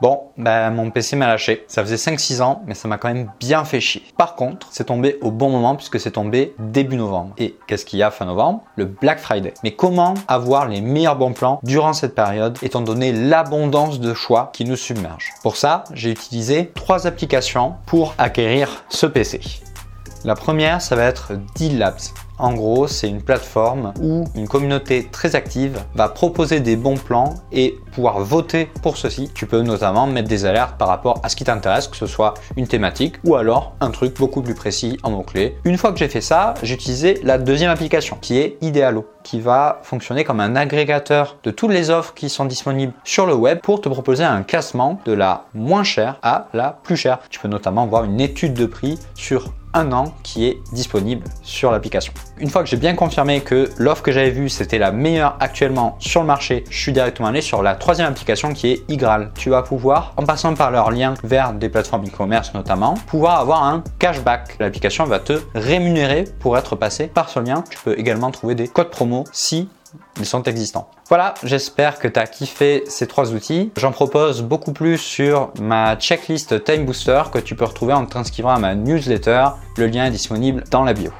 Bon, ben mon PC m'a lâché. Ça faisait 5-6 ans, mais ça m'a quand même bien fait chier. Par contre, c'est tombé au bon moment puisque c'est tombé début novembre. Et qu'est-ce qu'il y a fin novembre? Le Black Friday. Mais comment avoir les meilleurs bons plans durant cette période étant donné l'abondance de choix qui nous submerge? Pour ça, j'ai utilisé trois applications pour acquérir ce PC. La première, ça va être Deal Labs. En gros, c'est une plateforme où une communauté très active va proposer des bons plans et pouvoir voter pour ceci. Tu peux notamment mettre des alertes par rapport à ce qui t'intéresse, que ce soit une thématique ou alors un truc beaucoup plus précis en mots-clés. Une fois que j'ai fait ça, j'ai utilisé la deuxième application qui est Idealo qui va fonctionner comme un agrégateur de toutes les offres qui sont disponibles sur le web pour te proposer un classement de la moins chère à la plus chère. Tu peux notamment voir une étude de prix sur un an qui est disponible sur l'application. Une fois que j'ai bien confirmé que l'offre que j'avais vue c'était la meilleure actuellement sur le marché, je suis directement allé sur la troisième application qui est Igral. Tu vas pouvoir, en passant par leur lien vers des plateformes e-commerce notamment, pouvoir avoir un cashback. L'application va te rémunérer pour être passé par ce lien. Tu peux également trouver des codes promo si ils sont existants. Voilà, j'espère que tu as kiffé ces trois outils. J'en propose beaucoup plus sur ma checklist Time Booster que tu peux retrouver en t'inscrivant à ma newsletter. Le lien est disponible dans la bio.